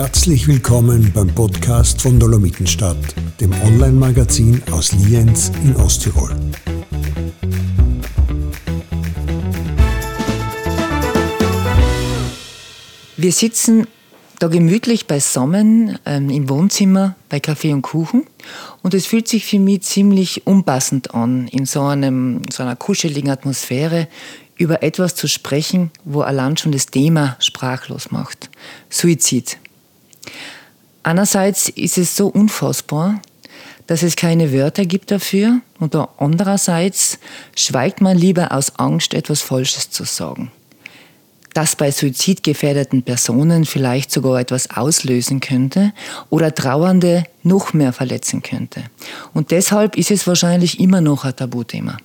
Herzlich willkommen beim Podcast von Dolomitenstadt, dem Online-Magazin aus Lienz in Osttirol. Wir sitzen da gemütlich beisammen ähm, im Wohnzimmer bei Kaffee und Kuchen und es fühlt sich für mich ziemlich unpassend an, in so, einem, so einer kuscheligen Atmosphäre über etwas zu sprechen, wo allein schon das Thema sprachlos macht. Suizid. Einerseits ist es so unfassbar, dass es keine Wörter gibt dafür und andererseits schweigt man lieber aus Angst, etwas Falsches zu sagen das bei suizidgefährdeten Personen vielleicht sogar etwas auslösen könnte oder Trauernde noch mehr verletzen könnte. Und deshalb ist es wahrscheinlich immer noch ein Tabuthema.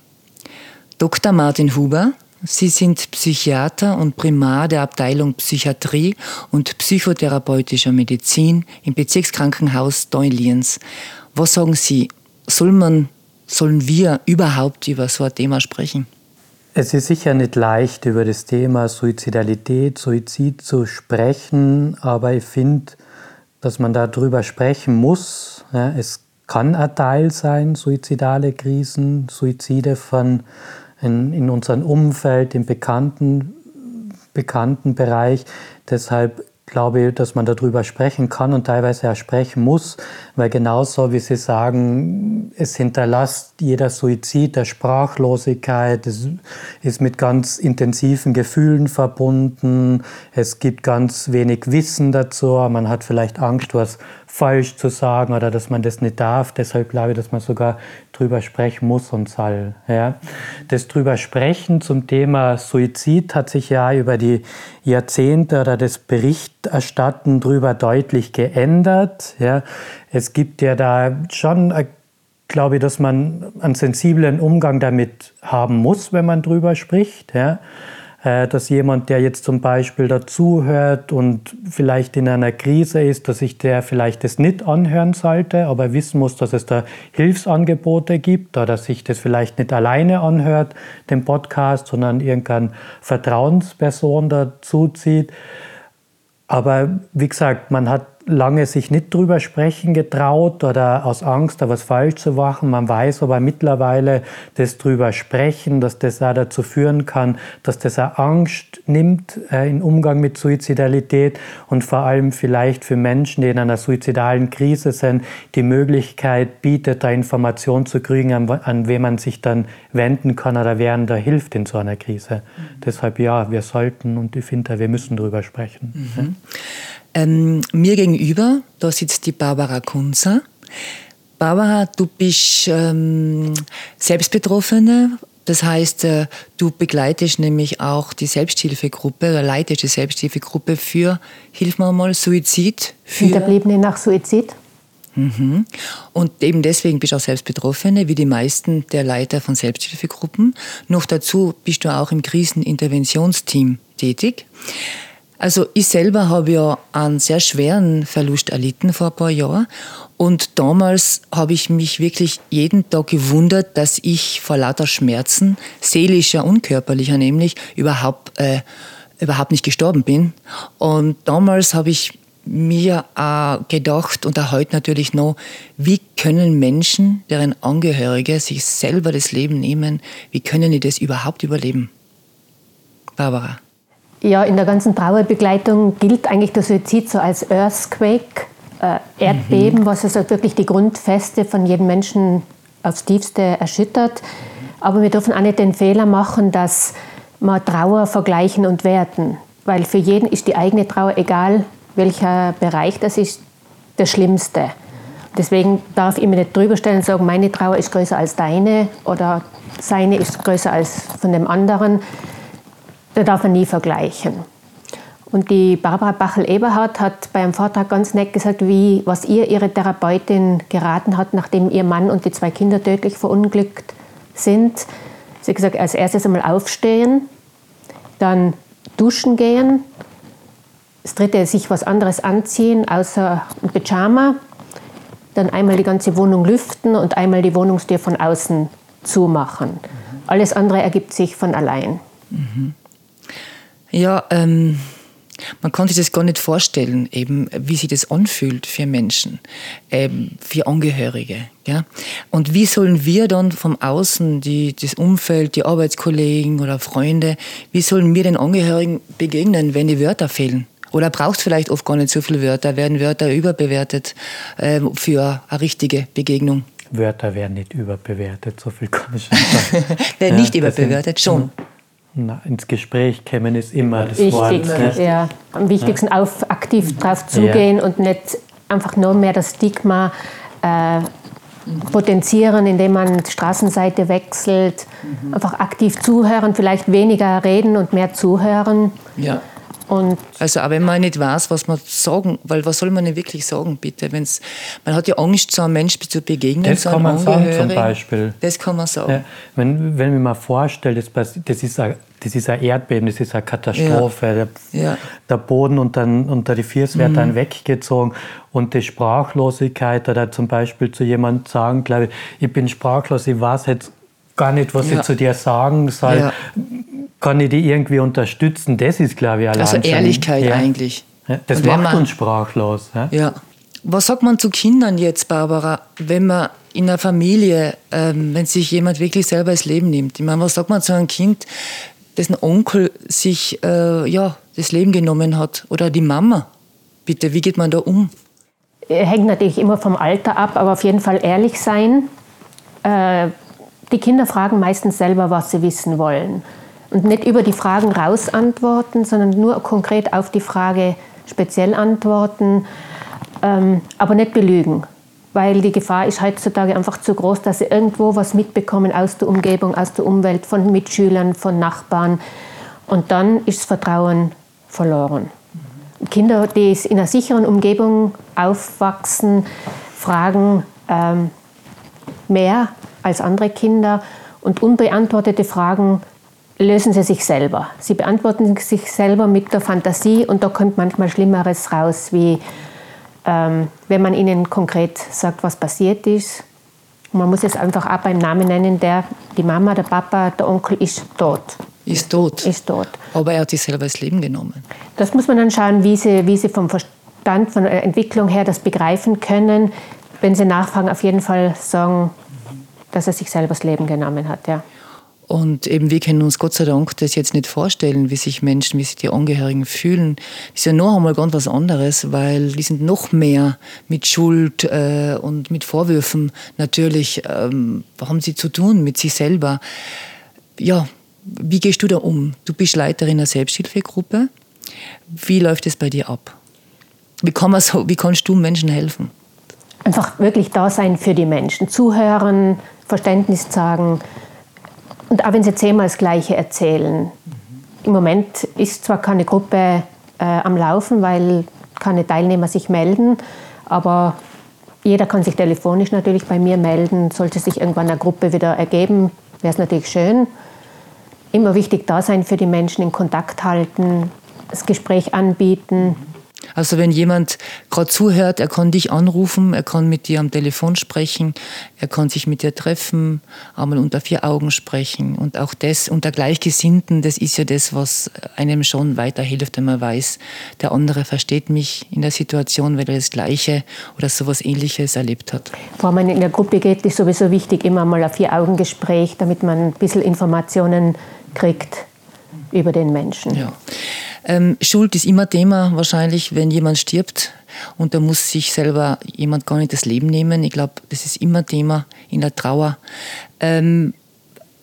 Dr. Martin Huber, Sie sind Psychiater und Primar der Abteilung Psychiatrie und psychotherapeutischer Medizin im Bezirkskrankenhaus Deunliens. Was sagen Sie, soll man, sollen wir überhaupt über so ein Thema sprechen? Es ist sicher nicht leicht, über das Thema Suizidalität, Suizid zu sprechen, aber ich finde, dass man darüber sprechen muss. Es kann ein Teil sein, suizidale Krisen, Suizide von in, in unserem Umfeld, im bekannten, bekannten Bereich. Deshalb glaube, dass man darüber sprechen kann und teilweise auch sprechen muss, weil genauso wie Sie sagen, es hinterlässt jeder Suizid der Sprachlosigkeit, es ist mit ganz intensiven Gefühlen verbunden, es gibt ganz wenig Wissen dazu, man hat vielleicht Angst, was falsch zu sagen oder dass man das nicht darf. Deshalb glaube ich, dass man sogar drüber sprechen muss und soll. Ja. Das drüber sprechen zum Thema Suizid hat sich ja über die Jahrzehnte oder das Berichterstatten drüber deutlich geändert. Ja. Es gibt ja da schon glaube ich, dass man einen sensiblen Umgang damit haben muss, wenn man drüber spricht. Ja. Äh, dass jemand, der jetzt zum Beispiel dazuhört und vielleicht in einer Krise ist, dass sich der vielleicht das nicht anhören sollte, aber wissen muss, dass es da Hilfsangebote gibt oder dass sich das vielleicht nicht alleine anhört, den Podcast, sondern irgendeine Vertrauensperson dazuzieht. Aber wie gesagt, man hat lange sich nicht drüber sprechen getraut oder aus Angst, da was falsch zu machen. Man weiß aber mittlerweile, das drüber sprechen, dass das auch dazu führen kann, dass das auch Angst nimmt äh, im Umgang mit Suizidalität und vor allem vielleicht für Menschen, die in einer suizidalen Krise sind, die Möglichkeit bietet, da Informationen zu kriegen, an, an wen man sich dann wenden kann oder wer da hilft in so einer Krise. Mhm. Deshalb ja, wir sollten und ich finde, wir müssen drüber sprechen. Mhm. Ähm, mir gegenüber, da sitzt die Barbara Kunzer. Barbara, du bist ähm, Selbstbetroffene. Das heißt, äh, du begleitest nämlich auch die Selbsthilfegruppe oder leitest die Selbsthilfegruppe für, hilf mir mal, Suizid. Für Hinterbliebene nach Suizid. Mhm. Und eben deswegen bist du auch selbst Betroffene, wie die meisten der Leiter von Selbsthilfegruppen. Noch dazu bist du auch im Kriseninterventionsteam tätig. Also ich selber habe ja einen sehr schweren Verlust erlitten vor ein paar Jahren. Und damals habe ich mich wirklich jeden Tag gewundert, dass ich vor lauter Schmerzen, seelischer und körperlicher nämlich, überhaupt, äh, überhaupt nicht gestorben bin. Und damals habe ich mir auch gedacht und auch heute natürlich noch, wie können Menschen, deren Angehörige sich selber das Leben nehmen, wie können die das überhaupt überleben? Barbara. Ja, in der ganzen Trauerbegleitung gilt eigentlich der Suizid so als Earthquake, äh, Erdbeben, mhm. was also wirklich die Grundfeste von jedem Menschen aufs tiefste erschüttert. Aber wir dürfen auch nicht den Fehler machen, dass wir Trauer vergleichen und werten. Weil für jeden ist die eigene Trauer, egal welcher Bereich das ist, der schlimmste. Deswegen darf ich mir nicht drüber stellen und sagen, meine Trauer ist größer als deine oder seine ist größer als von dem anderen da darf man nie vergleichen. Und die Barbara Bachel-Eberhardt hat beim Vortrag ganz nett gesagt, wie, was ihr ihre Therapeutin geraten hat, nachdem ihr Mann und die zwei Kinder tödlich verunglückt sind. Sie hat gesagt, als erstes einmal aufstehen, dann duschen gehen, das dritte sich was anderes anziehen, außer ein Pyjama, dann einmal die ganze Wohnung lüften und einmal die Wohnungstür von außen zumachen. Alles andere ergibt sich von allein. Mhm. Ja, ähm, man kann sich das gar nicht vorstellen, eben, wie sich das anfühlt für Menschen, ähm, für Angehörige. Ja? Und wie sollen wir dann vom Außen, die, das Umfeld, die Arbeitskollegen oder Freunde, wie sollen wir den Angehörigen begegnen, wenn die Wörter fehlen? Oder braucht es vielleicht oft gar nicht so viele Wörter, werden Wörter überbewertet äh, für eine richtige Begegnung? Wörter werden nicht überbewertet, so viel kann ich schon sagen. werden ja, nicht überbewertet, schon. Na, ins Gespräch kämen ist immer das Wichtig, Wort. Ne? Ja. Am wichtigsten ja. auf, aktiv drauf zugehen ja. und nicht einfach nur mehr das Stigma äh, potenzieren, indem man die Straßenseite wechselt. Mhm. Einfach aktiv zuhören, vielleicht weniger reden und mehr zuhören. Ja. Und also, aber wenn man nicht weiß, was man sagen, weil was soll man denn wirklich sagen, bitte? Wenn's, man hat ja Angst, so einem Menschen zu begegnen. Das so kann man sagen zum Beispiel. Das kann man sagen. Ja, wenn, wenn man mal vorstellt, das, das ist ein das ist ein Erdbeben, das ist eine Katastrophe. Ja. Der, ja. der, Boden unter, unter die Füße wird mhm. dann weggezogen. Und die Sprachlosigkeit, oder zum Beispiel zu jemandem sagen, glaube ich, ich bin sprachlos, ich weiß jetzt gar nicht, was ja. ich zu dir sagen soll kann ich die irgendwie unterstützen? Das ist, glaube ich, allein Also Ehrlichkeit ja. eigentlich. Das macht man, uns sprachlos. Ja. ja. Was sagt man zu Kindern jetzt, Barbara, wenn man in einer Familie, ähm, wenn sich jemand wirklich selber das Leben nimmt? Ich meine, was sagt man zu einem Kind, dessen Onkel sich äh, ja, das Leben genommen hat? Oder die Mama? Bitte, wie geht man da um? Hängt natürlich immer vom Alter ab, aber auf jeden Fall ehrlich sein. Äh, die Kinder fragen meistens selber, was sie wissen wollen und nicht über die Fragen raus antworten, sondern nur konkret auf die Frage speziell antworten, ähm, aber nicht belügen. Weil die Gefahr ist heutzutage einfach zu groß, dass sie irgendwo was mitbekommen aus der Umgebung, aus der Umwelt, von Mitschülern, von Nachbarn. Und dann ist das Vertrauen verloren. Kinder, die in einer sicheren Umgebung aufwachsen, fragen ähm, mehr als andere Kinder und unbeantwortete Fragen lösen sie sich selber. Sie beantworten sich selber mit der Fantasie und da kommt manchmal Schlimmeres raus, wie ähm, wenn man ihnen konkret sagt, was passiert ist. Man muss es einfach auch beim Namen nennen, der, die Mama, der Papa, der Onkel ist tot. Ist tot. Ist tot. Aber er hat sich selber das Leben genommen. Das muss man dann schauen, wie sie, wie sie vom Verstand, von der Entwicklung her das begreifen können. Wenn sie nachfragen, auf jeden Fall sagen, dass er sich selber das Leben genommen hat. Ja. Und eben wir können uns Gott sei Dank das jetzt nicht vorstellen, wie sich Menschen, wie sich die Angehörigen fühlen. Das ist ja noch einmal ganz was anderes, weil die sind noch mehr mit Schuld äh, und mit Vorwürfen natürlich, ähm, haben sie zu tun mit sich selber. Ja, wie gehst du da um? Du bist Leiterin einer Selbsthilfegruppe. Wie läuft es bei dir ab? Wie, kann man so, wie kannst du Menschen helfen? Einfach wirklich da sein für die Menschen. Zuhören, Verständnis zeigen, und auch wenn sie zehnmal das Gleiche erzählen. Im Moment ist zwar keine Gruppe äh, am Laufen, weil keine Teilnehmer sich melden, aber jeder kann sich telefonisch natürlich bei mir melden. Sollte sich irgendwann eine Gruppe wieder ergeben, wäre es natürlich schön. Immer wichtig da sein für die Menschen, in Kontakt halten, das Gespräch anbieten. Mhm. Also wenn jemand gerade zuhört, er kann dich anrufen, er kann mit dir am Telefon sprechen, er kann sich mit dir treffen, einmal unter vier Augen sprechen. Und auch das unter Gleichgesinnten, das ist ja das, was einem schon weiterhilft, wenn man weiß, der andere versteht mich in der Situation, weil er das Gleiche oder sowas Ähnliches erlebt hat. Bevor man in der Gruppe geht, ist sowieso wichtig, immer mal ein Vier-Augen-Gespräch, damit man ein bisschen Informationen kriegt über den Menschen. Ja. Ähm, Schuld ist immer Thema wahrscheinlich, wenn jemand stirbt und da muss sich selber jemand gar nicht das Leben nehmen. Ich glaube, das ist immer Thema in der Trauer. Ähm,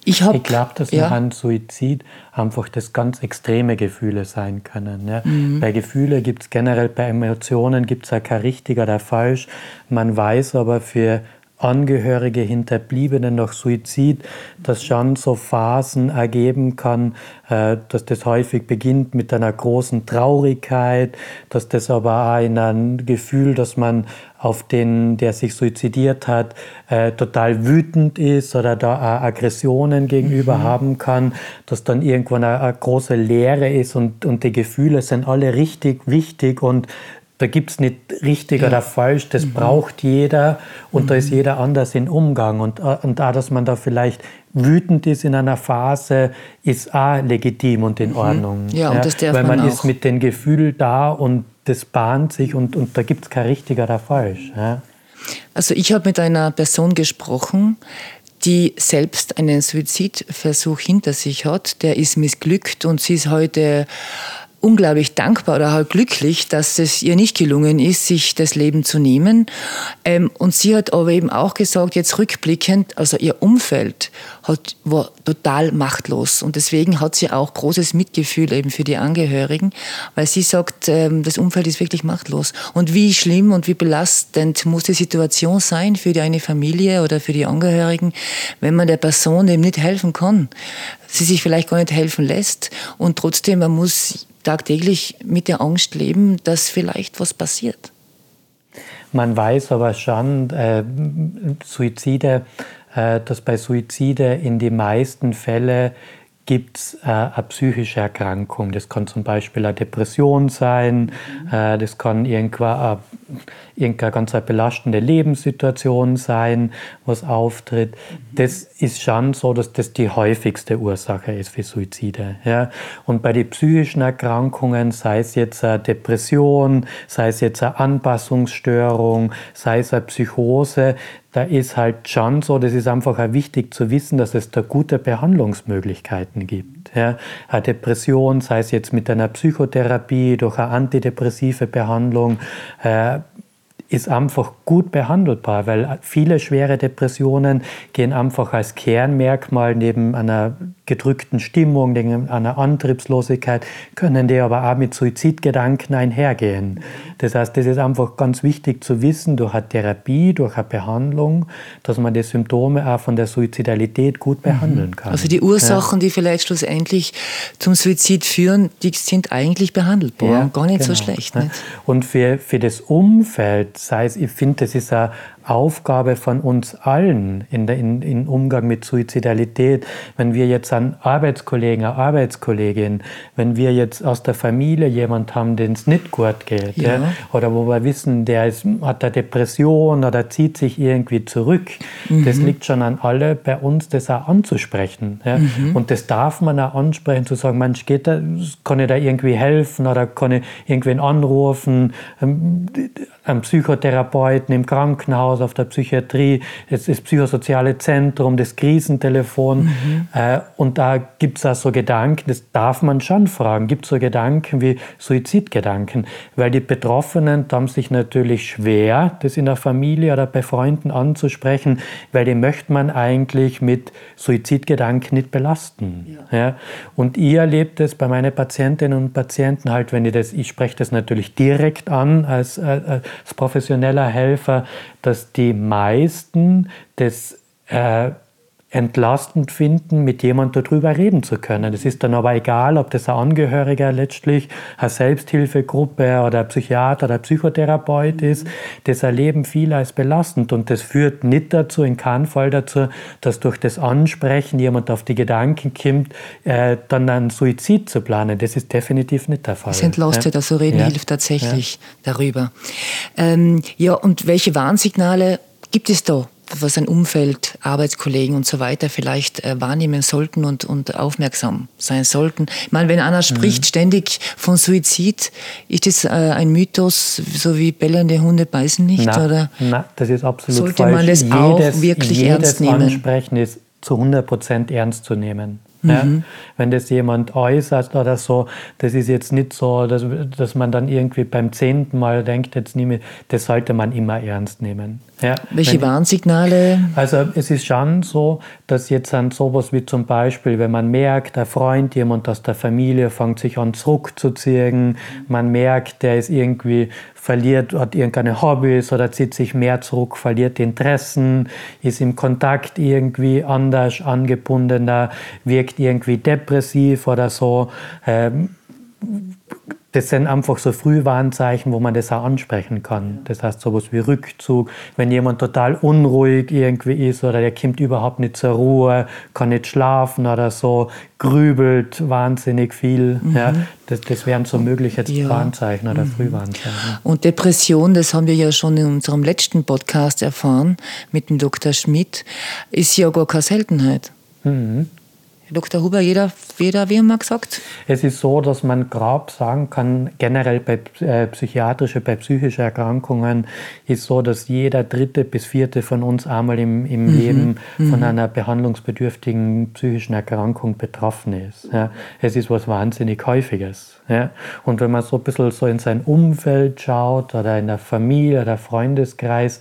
ich, ich glaube, dass ja. einem Suizid einfach das ganz extreme Gefühle sein können. Ja. Mhm. Bei Gefühlen gibt es generell, bei Emotionen gibt es ja kein richtig oder falsch. Man weiß aber für Angehörige, Hinterbliebene nach Suizid, das schon so Phasen ergeben kann, äh, dass das häufig beginnt mit einer großen Traurigkeit, dass das aber auch in einem Gefühl, dass man auf den, der sich suizidiert hat, äh, total wütend ist oder da Aggressionen gegenüber mhm. haben kann, dass dann irgendwann eine, eine große Leere ist und, und die Gefühle sind alle richtig wichtig und da gibt es nicht richtig ja. oder falsch, das mhm. braucht jeder und mhm. da ist mhm. jeder anders im Umgang. Und, äh, und da, dass man da vielleicht wütend ist in einer Phase, ist auch legitim und in mhm. Ordnung. Ja, und das darf Weil man, man ist mit dem Gefühl da und das bahnt sich und, und da gibt es kein richtig oder falsch. Ja. Also ich habe mit einer Person gesprochen, die selbst einen Suizidversuch hinter sich hat. Der ist missglückt und sie ist heute unglaublich dankbar oder halt glücklich, dass es ihr nicht gelungen ist, sich das Leben zu nehmen. Ähm, und sie hat aber eben auch gesagt, jetzt rückblickend, also ihr Umfeld hat, war total machtlos. Und deswegen hat sie auch großes Mitgefühl eben für die Angehörigen, weil sie sagt, ähm, das Umfeld ist wirklich machtlos. Und wie schlimm und wie belastend muss die Situation sein für die eine Familie oder für die Angehörigen, wenn man der Person eben nicht helfen kann sie sich vielleicht gar nicht helfen lässt und trotzdem man muss tagtäglich mit der Angst leben, dass vielleicht was passiert. Man weiß aber schon, äh, Suizide, äh, dass bei Suizide in die meisten Fälle gibt es äh, eine psychische Erkrankung. Das kann zum Beispiel eine Depression sein, mhm. äh, das kann irgendwann irgendeine ganz belastende Lebenssituation sein, was auftritt. Mhm. Das ist schon so, dass das die häufigste Ursache ist für Suizide. Ja? Und bei den psychischen Erkrankungen, sei es jetzt eine Depression, sei es jetzt eine Anpassungsstörung, sei es eine Psychose, da ist halt schon so, das ist einfach auch wichtig zu wissen, dass es da gute Behandlungsmöglichkeiten gibt. Ja, eine Depression, sei es jetzt mit einer Psychotherapie, durch eine antidepressive Behandlung, äh, ist einfach gut behandelbar, weil viele schwere Depressionen gehen einfach als Kernmerkmal neben einer gedrückten Stimmung, einer Antriebslosigkeit, können die aber auch mit Suizidgedanken einhergehen. Das heißt, das ist einfach ganz wichtig zu wissen durch eine Therapie, durch eine Behandlung, dass man die Symptome auch von der Suizidalität gut mhm. behandeln kann. Also die Ursachen, ja. die vielleicht schlussendlich zum Suizid führen, die sind eigentlich behandelbar ja, gar nicht genau. so schlecht. Nicht? Und für, für das Umfeld sei es, ich finde, das ist eine Aufgabe von uns allen in der, in, in Umgang mit Suizidalität. Wenn wir jetzt an Arbeitskollegen, eine Arbeitskollegin, wenn wir jetzt aus der Familie jemand haben, den es nicht gut geht, ja. Ja, oder wo wir wissen, der ist, hat eine Depression oder zieht sich irgendwie zurück, mhm. das liegt schon an alle bei uns, das auch anzusprechen. Ja. Mhm. Und das darf man auch ansprechen, zu sagen, Mensch, geht da, kann ich da irgendwie helfen oder kann ich irgendwen anrufen, ähm, einen Psychotherapeuten im Krankenhaus, auf der Psychiatrie, es ist psychosoziale Zentrum, das Krisentelefon. Mhm. Äh, und da gibt es auch so Gedanken, das darf man schon fragen, gibt es so Gedanken wie Suizidgedanken, weil die Betroffenen haben sich natürlich schwer, das in der Familie oder bei Freunden anzusprechen, weil die möchte man eigentlich mit Suizidgedanken nicht belasten. Ja. ja. Und ich erlebe das bei meinen Patientinnen und Patienten halt, wenn ich das, ich spreche das natürlich direkt an als, äh, als professioneller Helfer, dass die meisten das äh, entlastend finden, mit jemandem darüber reden zu können. Es ist dann aber egal, ob das ein Angehöriger letztlich, eine Selbsthilfegruppe oder ein Psychiater oder ein Psychotherapeut ist. Das erleben viele als belastend und das führt nicht dazu, in keinem Fall dazu, dass durch das Ansprechen jemand auf die Gedanken kommt, äh, dann einen Suizid zu planen. Das ist definitiv nicht der Fall. Es entlastet, also reden ja. hilft tatsächlich ja. darüber. Ähm, ja, und welche Warnsignale gibt es da? Was ein Umfeld, Arbeitskollegen und so weiter vielleicht äh, wahrnehmen sollten und, und aufmerksam sein sollten. Ich meine, wenn einer spricht mhm. ständig von Suizid, ist das äh, ein Mythos, so wie bellende Hunde beißen nicht? Nein, oder nein das ist absolut sollte falsch. man das jedes, auch wirklich jedes ernst nehmen? Ansprechen ist zu 100 Prozent ernst zu nehmen. Ja? Mhm. Wenn das jemand äußert oder so, das ist jetzt nicht so, dass, dass man dann irgendwie beim zehnten Mal denkt, jetzt nehme das sollte man immer ernst nehmen. Ja? Welche Warnsignale? Also es ist schon so, dass jetzt an sowas wie zum Beispiel, wenn man merkt, der Freund, jemand aus der Familie fängt sich an zurückzuziehen, man merkt, der ist irgendwie verliert, hat irgendeine Hobbys oder zieht sich mehr zurück, verliert Interessen, ist im Kontakt irgendwie anders angebundener, wirkt irgendwie depressiv oder so. Ähm, das sind einfach so Frühwarnzeichen, wo man das auch ansprechen kann. Das heißt sowas wie Rückzug, wenn jemand total unruhig irgendwie ist oder der kommt überhaupt nicht zur Ruhe, kann nicht schlafen oder so, grübelt wahnsinnig viel. Mhm. Ja, das, das wären so mögliche ja. Warnzeichen oder mhm. Frühwarnzeichen. Und Depression, das haben wir ja schon in unserem letzten Podcast erfahren mit dem Dr. Schmidt, ist ja gar keine Seltenheit. Mhm. Dr. Huber, jeder, jeder, wie immer gesagt? Es ist so, dass man grob sagen kann, generell bei äh, psychiatrische, bei psychischen Erkrankungen ist so, dass jeder dritte bis vierte von uns einmal im, im mhm. Leben von mhm. einer behandlungsbedürftigen psychischen Erkrankung betroffen ist. Ja. Es ist was wahnsinnig Häufiges. Ja. Und wenn man so ein bisschen so in sein Umfeld schaut oder in der Familie oder Freundeskreis,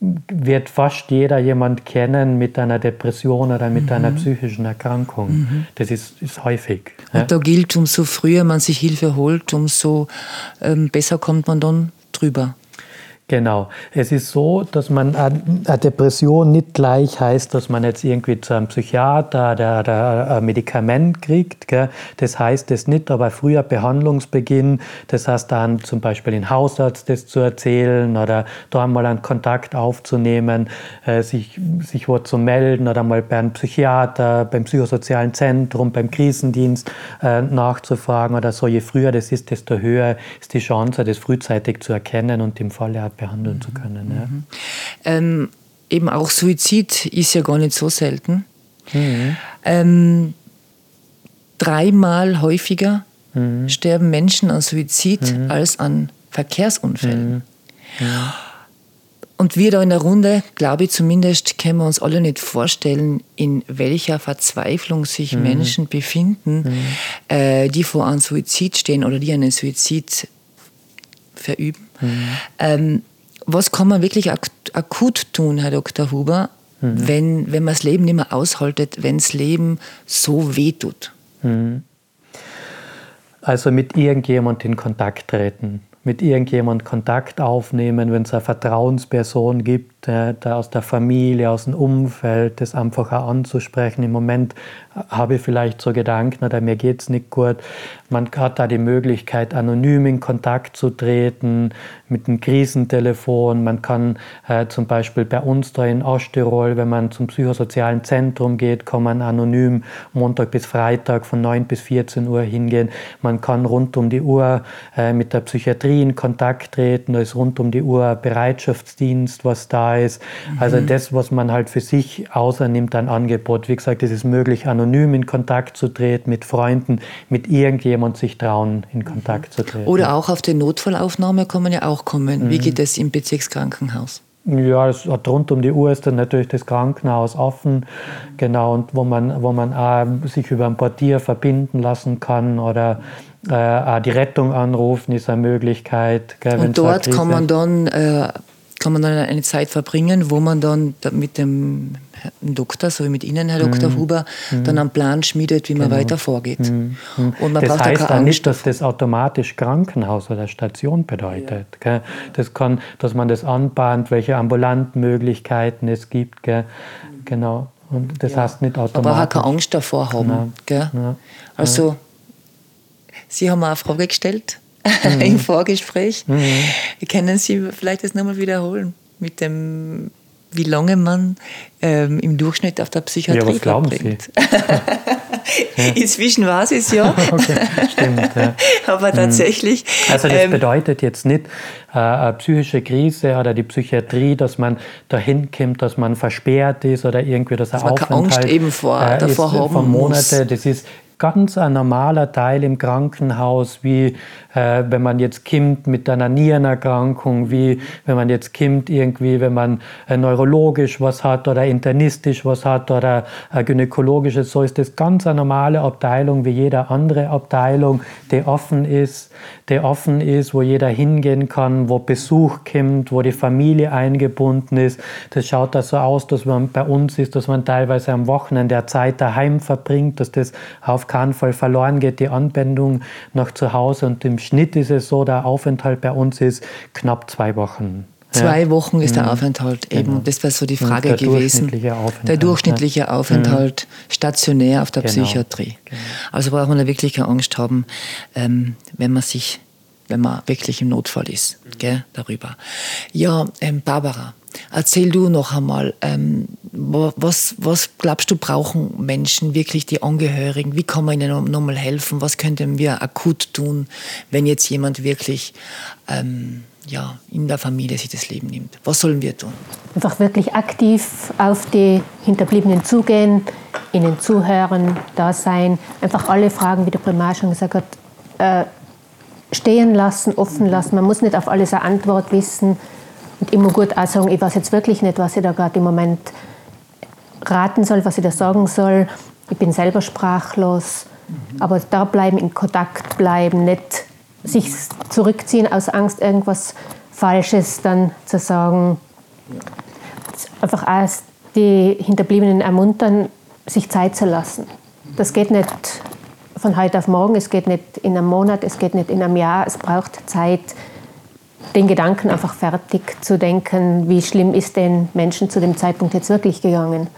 wird fast jeder jemand kennen mit einer Depression oder mit mhm. einer psychischen Erkrankung. Mhm. Das ist, ist häufig. Und ja. da gilt, umso früher man sich Hilfe holt, umso ähm, besser kommt man dann drüber. Genau. Es ist so, dass man eine Depression nicht gleich heißt, dass man jetzt irgendwie zu einem Psychiater oder, ein Medikament kriegt. Gell? Das heißt es nicht, aber früher Behandlungsbeginn, das heißt dann zum Beispiel den Hausarzt das zu erzählen oder da einmal einen Kontakt aufzunehmen, äh, sich, sich wo zu melden oder mal bei einem Psychiater, beim psychosozialen Zentrum, beim Krisendienst äh, nachzufragen oder so. Je früher das ist, desto höher ist die Chance, das frühzeitig zu erkennen und im Falle behandeln mhm. zu können. Ja. Mhm. Ähm, eben auch Suizid ist ja gar nicht so selten. Mhm. Ähm, dreimal häufiger mhm. sterben Menschen an Suizid mhm. als an Verkehrsunfällen. Mhm. Und wir da in der Runde, glaube ich zumindest, können wir uns alle nicht vorstellen, in welcher Verzweiflung sich mhm. Menschen befinden, mhm. äh, die vor einem Suizid stehen oder die einen Suizid verüben. Mhm. Ähm, was kann man wirklich ak akut tun, Herr Dr. Huber, mhm. wenn, wenn man das Leben nicht mehr aushaltet, wenn das Leben so wehtut? Mhm. Also mit irgendjemand in Kontakt treten mit irgendjemand Kontakt aufnehmen, wenn es eine Vertrauensperson gibt, der, der aus der Familie, aus dem Umfeld, das einfach auch anzusprechen. Im Moment habe ich vielleicht so Gedanken, oder mir geht es nicht gut. Man hat da die Möglichkeit, anonym in Kontakt zu treten, mit einem Krisentelefon. Man kann äh, zum Beispiel bei uns da in Osttirol, wenn man zum psychosozialen Zentrum geht, kann man anonym Montag bis Freitag von 9 bis 14 Uhr hingehen. Man kann rund um die Uhr äh, mit der Psychiatrie in Kontakt treten. Da ist rund um die Uhr Bereitschaftsdienst, was da ist. Also mhm. Das, was man halt für sich außernimmt, ein Angebot. Wie gesagt, es ist möglich, anonym in Kontakt zu treten mit Freunden, mit irgendjemand sich trauen, in Kontakt zu treten. Oder auch auf die Notfallaufnahme kann man ja auch kommen. Mhm. Wie geht es im Bezirkskrankenhaus? Ja, es hat rund um die Uhr ist dann natürlich das Krankenhaus offen, genau, und wo man, wo man auch sich über ein Portier verbinden lassen kann oder äh, die Rettung anrufen ist eine Möglichkeit. Gell, und dort kann man dann äh, kann man dann eine Zeit verbringen, wo man dann mit dem Doktor, so wie mit Ihnen, Herr Dr. Mhm. Huber, mhm. dann einen Plan schmiedet, wie man genau. weiter vorgeht. Mhm. mhm. Und man das braucht heißt dann nicht, dass das automatisch Krankenhaus oder Station bedeutet. Ja. Das kann, dass man das anbahnt, welche ambulanten Möglichkeiten es gibt. Gell? Genau. Und das ja. heißt nicht automatisch. Man braucht keine Angst davor haben. Ja. Also, Sie haben mir eine Frage gestellt mhm. im Vorgespräch. Mhm. Können Sie vielleicht das nochmal wiederholen mit dem, wie lange man ähm, im Durchschnitt auf der Psychiatrie ja, was glauben verbringt? Sie? Inzwischen war es ja. okay, stimmt. Ja. Aber mhm. tatsächlich. Also das ähm, bedeutet jetzt nicht äh, eine psychische Krise oder die Psychiatrie, dass man dahin kommt, dass man versperrt ist oder irgendwie, dass, dass man keine Angst eben vor, äh, davor haben Monate. Muss. Das ist ganz ein normaler Teil im Krankenhaus, wie äh, wenn man jetzt kommt mit einer Nierenerkrankung, wie wenn man jetzt kommt irgendwie, wenn man äh, neurologisch was hat oder internistisch was hat oder äh, gynäkologisches, so ist das ganz eine normale Abteilung wie jede andere Abteilung, die offen ist, die offen ist, wo jeder hingehen kann, wo Besuch kommt, wo die Familie eingebunden ist. Das schaut da so aus, dass man bei uns ist, dass man teilweise am Wochenende der Zeit daheim verbringt, dass das auf keinen Fall verloren geht, die Anbindung nach zu Hause und im Schnitt ist es so, der Aufenthalt bei uns ist knapp zwei Wochen. Zwei ja. Wochen ist der mhm. Aufenthalt eben. Genau. Das wäre so die Frage der gewesen. Durchschnittliche der durchschnittliche ja. Aufenthalt mhm. stationär auf der genau. Psychiatrie. Genau. Also braucht man da wirklich keine Angst haben, ähm, wenn man sich, wenn man wirklich im Notfall ist, mhm. gell, darüber. Ja, ähm, Barbara, Erzähl du noch einmal, ähm, was, was glaubst du, brauchen Menschen wirklich, die Angehörigen? Wie kann man ihnen nochmal helfen? Was könnten wir akut tun, wenn jetzt jemand wirklich ähm, ja, in der Familie sich das Leben nimmt? Was sollen wir tun? Einfach wirklich aktiv auf die Hinterbliebenen zugehen, ihnen zuhören, da sein, einfach alle Fragen, wie der Primar schon gesagt hat, äh, stehen lassen, offen lassen. Man muss nicht auf alles eine Antwort wissen und immer gut auch sagen, ich weiß jetzt wirklich nicht, was ich da gerade im Moment raten soll, was ich da sagen soll. Ich bin selber sprachlos. Aber da bleiben, in Kontakt bleiben, nicht sich zurückziehen aus Angst, irgendwas Falsches dann zu sagen. Einfach auch die Hinterbliebenen ermuntern, sich Zeit zu lassen. Das geht nicht von heute auf morgen, es geht nicht in einem Monat, es geht nicht in einem Jahr, es braucht Zeit, den Gedanken einfach fertig zu denken, wie schlimm ist den Menschen zu dem Zeitpunkt jetzt wirklich gegangen.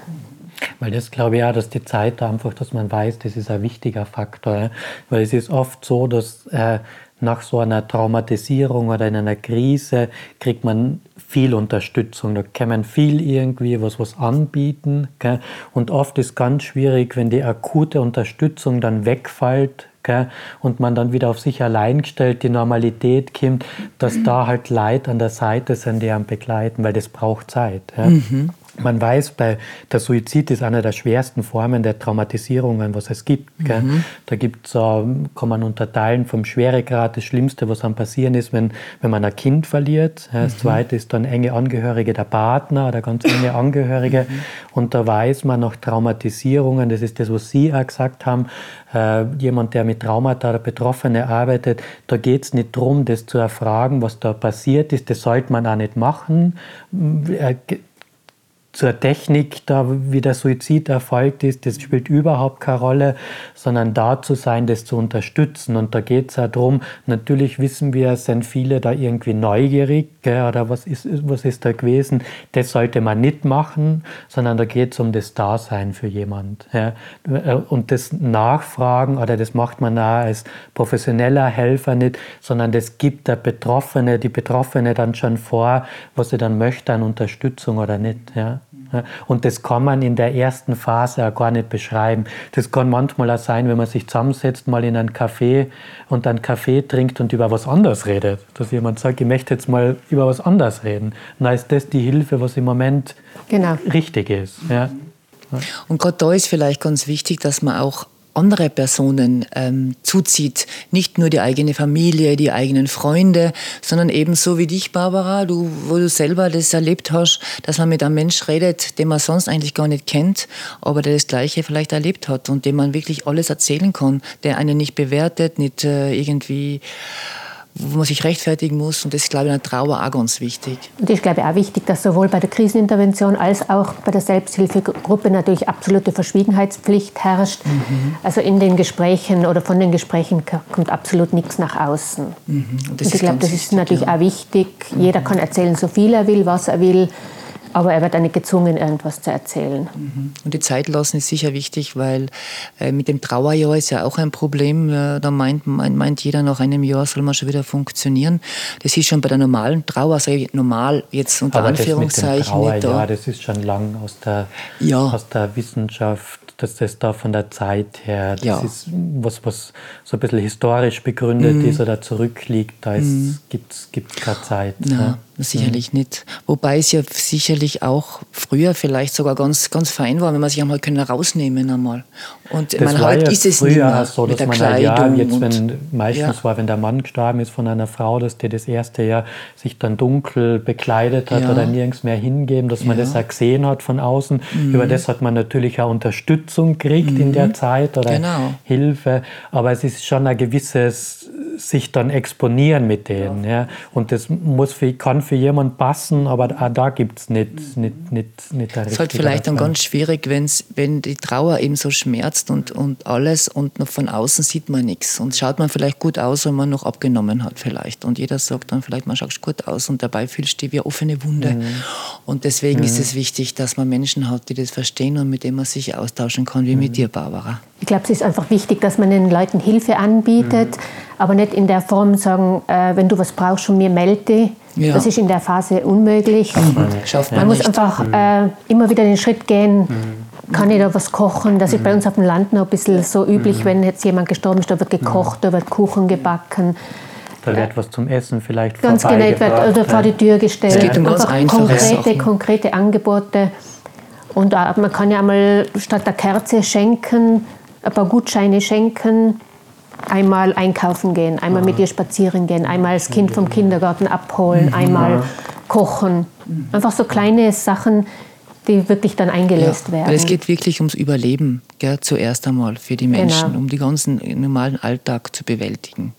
Weil das glaube ich auch, dass die Zeit einfach, dass man weiß, das ist ein wichtiger Faktor. Weil es ist oft so, dass äh, nach so einer Traumatisierung oder in einer Krise kriegt man viel Unterstützung. Da kann man viel irgendwie was, was anbieten. Gell? Und oft ist ganz schwierig, wenn die akute Unterstützung dann wegfällt, Gell? und man dann wieder auf sich allein gestellt, die Normalität kommt, dass da halt Leid an der Seite sind, die einen begleiten, weil das braucht Zeit. Mhm. Man weiß, bei der Suizid ist eine der schwersten Formen der Traumatisierungen, was es gibt. Mhm. Da gibt's, kann man unterteilen vom Schweregrad. Das Schlimmste, was einem passieren ist, wenn, wenn man ein Kind verliert. Das mhm. zweite ist dann enge Angehörige der Partner oder ganz enge Angehörige. Mhm. Und da weiß man noch Traumatisierungen, das ist das, was Sie auch gesagt haben, äh, jemand, der mit Traumata oder Betroffene arbeitet, da geht es nicht darum, das zu erfragen, was da passiert ist. Das sollte man auch nicht machen äh, zur Technik, da wie der Suizid erfolgt ist, das spielt überhaupt keine Rolle, sondern da zu sein, das zu unterstützen. Und da geht es ja darum, natürlich wissen wir, sind viele da irgendwie neugierig, gell, oder was ist, was ist da gewesen, das sollte man nicht machen, sondern da geht es um das Dasein für jemand. Ja. Und das Nachfragen, oder das macht man auch als professioneller Helfer nicht, sondern das gibt der Betroffene, die Betroffene dann schon vor, was sie dann möchte an Unterstützung oder nicht. Ja. Und das kann man in der ersten Phase auch gar nicht beschreiben. Das kann manchmal auch sein, wenn man sich zusammensetzt, mal in ein Café und einen Kaffee trinkt und über was anderes redet. Dass jemand sagt, ich möchte jetzt mal über was anderes reden. dann ist das die Hilfe, was im Moment genau. richtig ist. Ja. Und gerade da ist vielleicht ganz wichtig, dass man auch andere Personen ähm, zuzieht. Nicht nur die eigene Familie, die eigenen Freunde, sondern ebenso wie dich, Barbara, du, wo du selber das erlebt hast, dass man mit einem Mensch redet, den man sonst eigentlich gar nicht kennt, aber der das Gleiche vielleicht erlebt hat und dem man wirklich alles erzählen kann, der einen nicht bewertet, nicht äh, irgendwie wo man sich rechtfertigen muss. Und das ist, glaube ich, in der Trauer auch ganz wichtig. Und ich glaube auch wichtig, dass sowohl bei der Krisenintervention als auch bei der Selbsthilfegruppe natürlich absolute Verschwiegenheitspflicht herrscht. Mhm. Also in den Gesprächen oder von den Gesprächen kommt absolut nichts nach außen. Mhm. Und, und, ich glaube, das ist natürlich ja. auch wichtig. Jeder kann erzählen, so viel er will, was er will aber er wird auch nicht gezwungen, irgendwas zu erzählen. Mhm. Und die Zeit lassen ist sicher wichtig, weil äh, mit dem Trauerjahr ist ja auch ein Problem. da meint, meint, meint jeder, nach einem Jahr soll man schon wieder funktionieren. Das ist schon bei der normalen Trauer, sage ich normal jetzt unter aber Anführungszeichen. Das mit dem Trauerjahr, da. das ist schon lang aus der, ja. aus der Wissenschaft dass das da von der Zeit her, das ja. ist was, was so ein bisschen historisch begründet mm. ist oder zurückliegt, da mm. gibt es keine Zeit. Ja, ne? Sicherlich mm. nicht. Wobei es ja sicherlich auch früher vielleicht sogar ganz, ganz fein war, wenn man sich einmal können rausnehmen einmal. Und das man, heute ja ist es früher nicht mehr so, dass man Kleidung ja, jetzt wenn, meistens ja. war, wenn der Mann gestorben ist von einer Frau, dass der das erste Jahr sich dann dunkel bekleidet hat ja. oder nirgends mehr hingeben, dass man das auch gesehen hat von außen. Mhm. Über das hat man natürlich auch Unterstützung gekriegt mhm. in der mhm. Zeit oder genau. Hilfe. Aber es ist schon ein gewisses sich dann exponieren mit denen. Ja. Und das muss für, kann für jemanden passen, aber auch da gibt es nicht, nicht, nicht, nicht Es ist halt vielleicht dann ganz schwierig, wenn's, wenn die Trauer eben so schmerzt und, und alles und noch von außen sieht man nichts. Und schaut man vielleicht gut aus, wenn man noch abgenommen hat vielleicht. Und jeder sagt dann vielleicht, man schaut gut aus und dabei fühlst du wie eine offene Wunde. Mhm. Und deswegen mhm. ist es wichtig, dass man Menschen hat, die das verstehen und mit denen man sich austauschen kann, wie mhm. mit dir, Barbara. Ich glaube, es ist einfach wichtig, dass man den Leuten Hilfe anbietet. Mhm aber nicht in der Form sagen, äh, wenn du was brauchst von mir, melde ja. Das ist in der Phase unmöglich. Mhm. Schafft man, man muss einfach mhm. äh, immer wieder den Schritt gehen. Mhm. Kann ich da was kochen? Das ist bei uns auf dem Land noch ein bisschen so üblich, wenn jetzt jemand gestorben ist, da wird gekocht, da wird Kuchen gebacken. Da wird was zum Essen vielleicht Ganz genau, wird oder vor die Tür gestellt. Es geht um ganz konkrete, konkrete Angebote. Und äh, man kann ja einmal statt der Kerze schenken, ein paar Gutscheine schenken, einmal einkaufen gehen, einmal mit ihr spazieren gehen, einmal das Kind vom Kindergarten abholen, mhm. einmal kochen. Einfach so kleine Sachen, die wirklich dann eingelöst ja, werden. Weil es geht wirklich ums Überleben, gell, zuerst einmal für die Menschen, genau. um den ganzen normalen Alltag zu bewältigen.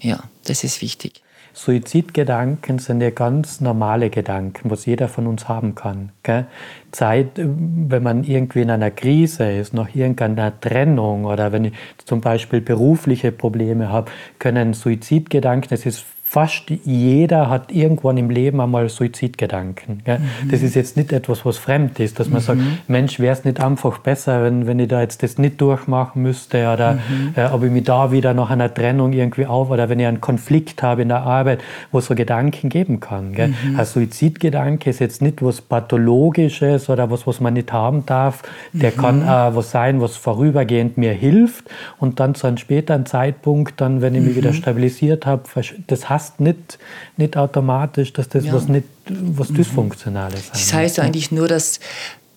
Ja, das ist wichtig. Suizidgedanken sind ja ganz normale Gedanken, was jeder von uns haben kann. Gell? Zeit, wenn man irgendwie in einer Krise ist, nach irgendeiner Trennung oder wenn ich zum Beispiel berufliche Probleme habe, können Suizidgedanken, das ist fast jeder hat irgendwann im Leben einmal Suizidgedanken. Mhm. Das ist jetzt nicht etwas, was fremd ist, dass man mhm. sagt, Mensch, wäre es nicht einfach besser, wenn, wenn ich da jetzt das nicht durchmachen müsste oder mhm. äh, ob ich mich da wieder nach einer Trennung irgendwie auf oder wenn ich einen Konflikt habe in der Arbeit, wo es so Gedanken geben kann. Gell? Mhm. Ein Suizidgedanke ist jetzt nicht was Pathologisches oder was, was man nicht haben darf. Der mhm. kann äh, was sein, was vorübergehend mir hilft und dann zu einem späteren Zeitpunkt, dann, wenn ich mich wieder mhm. stabilisiert habe, das heißt nicht, nicht automatisch, dass das ja. was, nicht, was Dysfunktionales ist. Das heißt eigentlich nur, dass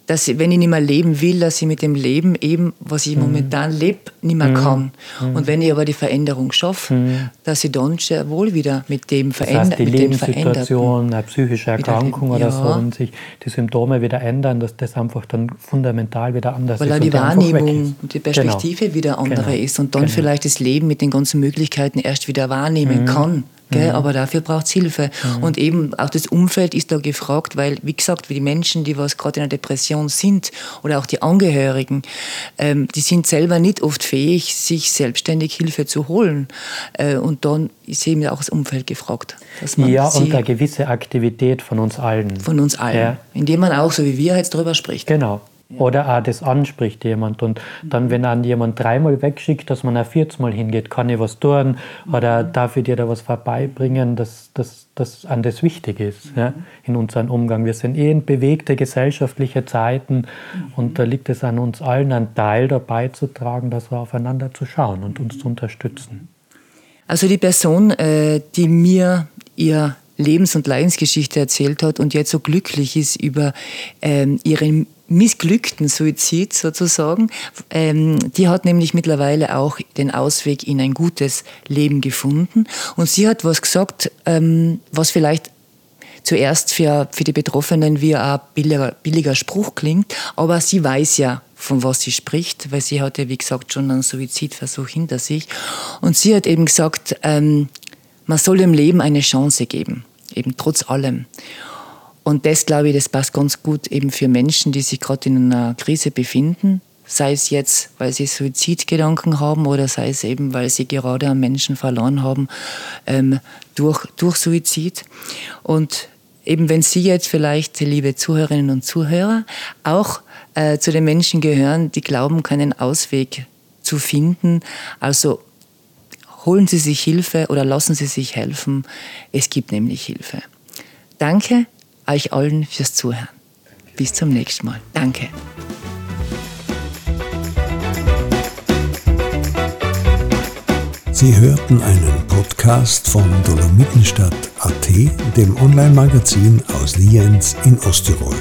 dass ich, wenn ich nicht mehr leben will, dass ich mit dem Leben eben, was ich mhm. momentan lebe, nicht mehr mhm. kann. Mhm. Und wenn ich aber die Veränderung schaffe, mhm. dass ich dann sehr wohl wieder mit dem verändere. Das heißt, die Lebenssituation, eine psychische Erkrankung oder ja. so, und sich die Symptome wieder ändern, dass das einfach dann fundamental wieder anders Weil ist. Weil die Wahrnehmung und die Perspektive genau. wieder andere genau. ist und dann genau. vielleicht das Leben mit den ganzen Möglichkeiten erst wieder wahrnehmen mhm. kann. Gell? Mhm. Aber dafür braucht es Hilfe. Mhm. Und eben auch das Umfeld ist da gefragt, weil, wie gesagt, wie die Menschen, die was gerade in einer Depression sind oder auch die Angehörigen, ähm, die sind selber nicht oft fähig, sich selbstständig Hilfe zu holen. Äh, und dann ist eben auch das Umfeld gefragt. ja, und eine gewisse Aktivität von uns allen. Von uns allen. Ja. Indem man auch, so wie wir jetzt darüber spricht. Genau. Oder auch das anspricht jemand. Und dann, wenn an jemand dreimal wegschickt, dass man auch viermal hingeht, kann ich was tun oder darf ich dir da was vorbeibringen, dass, dass, dass an das wichtig ist ja, in unserem Umgang. Wir sind eh in bewegte gesellschaftliche Zeiten und da liegt es an uns allen, einen Teil dabei zu tragen, dass wir aufeinander zu schauen und uns zu unterstützen. Also die Person, äh, die mir ihr Lebens- und Leidensgeschichte erzählt hat und jetzt so glücklich ist über ähm, ihren missglückten Suizid sozusagen. Ähm, die hat nämlich mittlerweile auch den Ausweg in ein gutes Leben gefunden. Und sie hat was gesagt, ähm, was vielleicht zuerst für, für die Betroffenen wie ein billiger, billiger Spruch klingt, aber sie weiß ja, von was sie spricht, weil sie hatte, wie gesagt, schon einen Suizidversuch hinter sich. Und sie hat eben gesagt, ähm, man soll dem Leben eine Chance geben, eben trotz allem. Und das, glaube ich, das passt ganz gut eben für Menschen, die sich gerade in einer Krise befinden. Sei es jetzt, weil sie Suizidgedanken haben oder sei es eben, weil sie gerade einen Menschen verloren haben ähm, durch, durch Suizid. Und eben wenn Sie jetzt vielleicht, liebe Zuhörerinnen und Zuhörer, auch äh, zu den Menschen gehören, die glauben, keinen Ausweg zu finden, also holen Sie sich Hilfe oder lassen Sie sich helfen. Es gibt nämlich Hilfe. Danke euch allen fürs Zuhören. Bis zum nächsten Mal. Danke. Sie hörten einen Podcast von Dolomitenstadt.at, dem Online-Magazin aus Lienz in Osttirol.